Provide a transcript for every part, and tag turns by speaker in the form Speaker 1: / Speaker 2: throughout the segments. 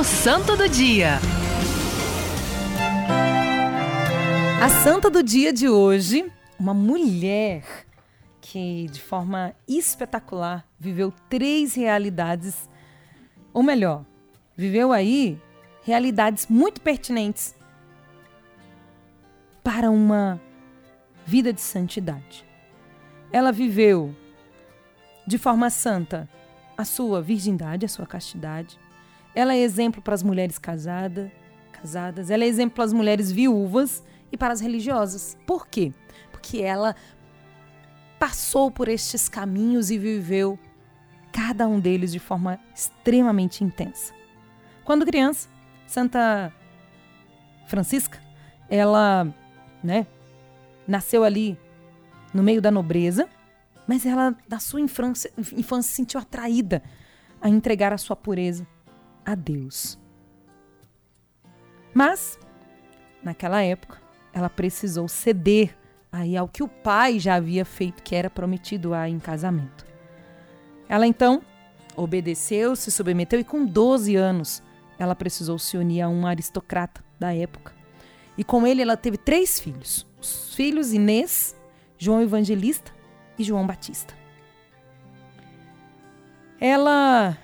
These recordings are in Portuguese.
Speaker 1: O Santo do Dia.
Speaker 2: A santa do dia de hoje, uma mulher que de forma espetacular viveu três realidades, ou melhor, viveu aí realidades muito pertinentes para uma vida de santidade. Ela viveu de forma santa a sua virgindade, a sua castidade. Ela é exemplo para as mulheres casada, casadas, ela é exemplo para as mulheres viúvas e para as religiosas. Por quê? Porque ela passou por estes caminhos e viveu cada um deles de forma extremamente intensa. Quando criança, Santa Francisca, ela, né, nasceu ali no meio da nobreza, mas ela, da sua infância, infância se sentiu atraída a entregar a sua pureza a Deus. Mas, naquela época, ela precisou ceder aí ao que o pai já havia feito, que era prometido a em casamento. Ela então obedeceu, se submeteu e com 12 anos ela precisou se unir a um aristocrata da época. E com ele ela teve três filhos: os filhos Inês, João Evangelista e João Batista. Ela,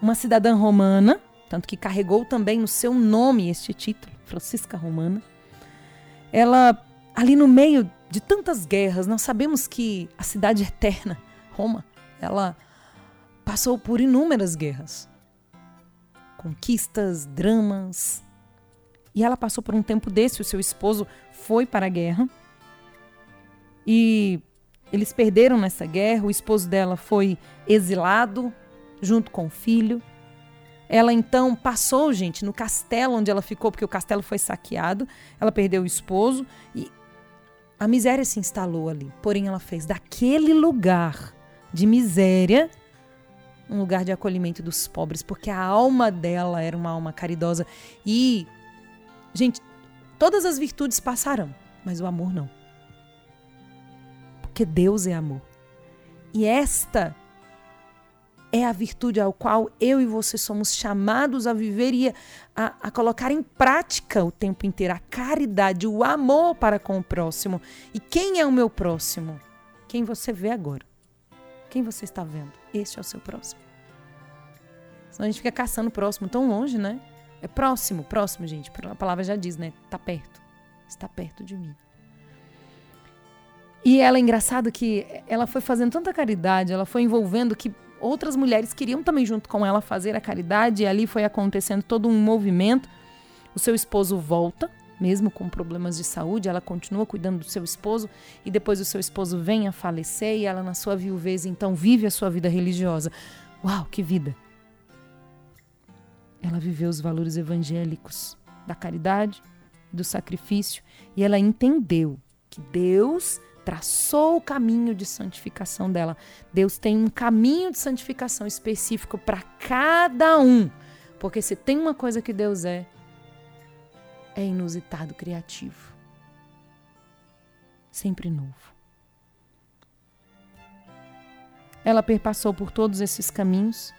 Speaker 2: uma cidadã romana, tanto que carregou também no seu nome este título, Francisca Romana. Ela, ali no meio de tantas guerras, nós sabemos que a cidade eterna, Roma, ela passou por inúmeras guerras, conquistas, dramas. E ela passou por um tempo desse, o seu esposo foi para a guerra. E eles perderam nessa guerra, o esposo dela foi exilado junto com o filho. Ela então passou, gente, no castelo onde ela ficou, porque o castelo foi saqueado. Ela perdeu o esposo e a miséria se instalou ali. Porém, ela fez daquele lugar de miséria um lugar de acolhimento dos pobres, porque a alma dela era uma alma caridosa. E, gente, todas as virtudes passarão, mas o amor não. Porque Deus é amor. E esta é a virtude ao qual eu e você somos chamados a viver e a, a, colocar em prática o tempo inteiro. A caridade, o amor para com o próximo. E quem é o meu próximo? Quem você vê agora. Quem você está vendo? Este é o seu próximo. Senão a gente fica caçando o próximo tão longe, né? É próximo, próximo, gente. A palavra já diz, né? Está perto. Está perto de mim. E ela é engraçado que ela foi fazendo tanta caridade, ela foi envolvendo que outras mulheres queriam também junto com ela fazer a caridade e ali foi acontecendo todo um movimento. O seu esposo volta, mesmo com problemas de saúde, ela continua cuidando do seu esposo e depois o seu esposo vem a falecer e ela na sua viuvez então vive a sua vida religiosa. Uau, que vida! Ela viveu os valores evangélicos da caridade, do sacrifício e ela entendeu que Deus traçou o caminho de santificação dela. Deus tem um caminho de santificação específico para cada um. Porque se tem uma coisa que Deus é, é inusitado, criativo. Sempre novo. Ela perpassou por todos esses caminhos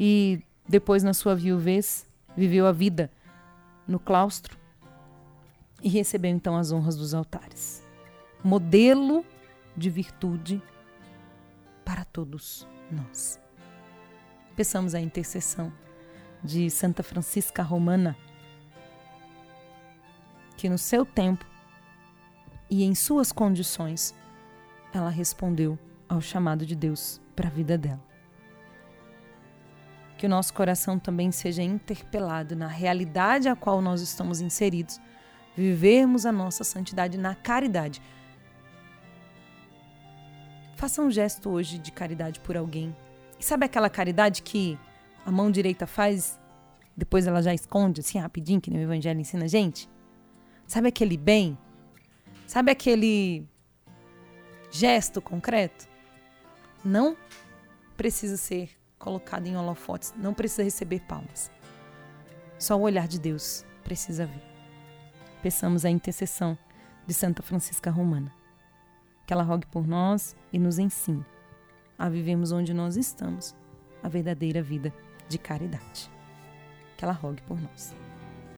Speaker 2: e depois, na sua viuvez, viveu a vida no claustro e recebeu então as honras dos altares modelo de virtude para todos nós. Peçamos a intercessão de Santa Francisca Romana, que no seu tempo e em suas condições, ela respondeu ao chamado de Deus para a vida dela. Que o nosso coração também seja interpelado na realidade a qual nós estamos inseridos, vivermos a nossa santidade na caridade Faça um gesto hoje de caridade por alguém. E sabe aquela caridade que a mão direita faz, depois ela já esconde, assim, rapidinho, que nem o Evangelho ensina a gente? Sabe aquele bem? Sabe aquele gesto concreto? Não precisa ser colocado em holofotes, não precisa receber palmas. Só o olhar de Deus precisa vir. Peçamos a intercessão de Santa Francisca Romana que ela rogue por nós e nos ensine a vivermos onde nós estamos a verdadeira vida de caridade. que ela rogue por nós.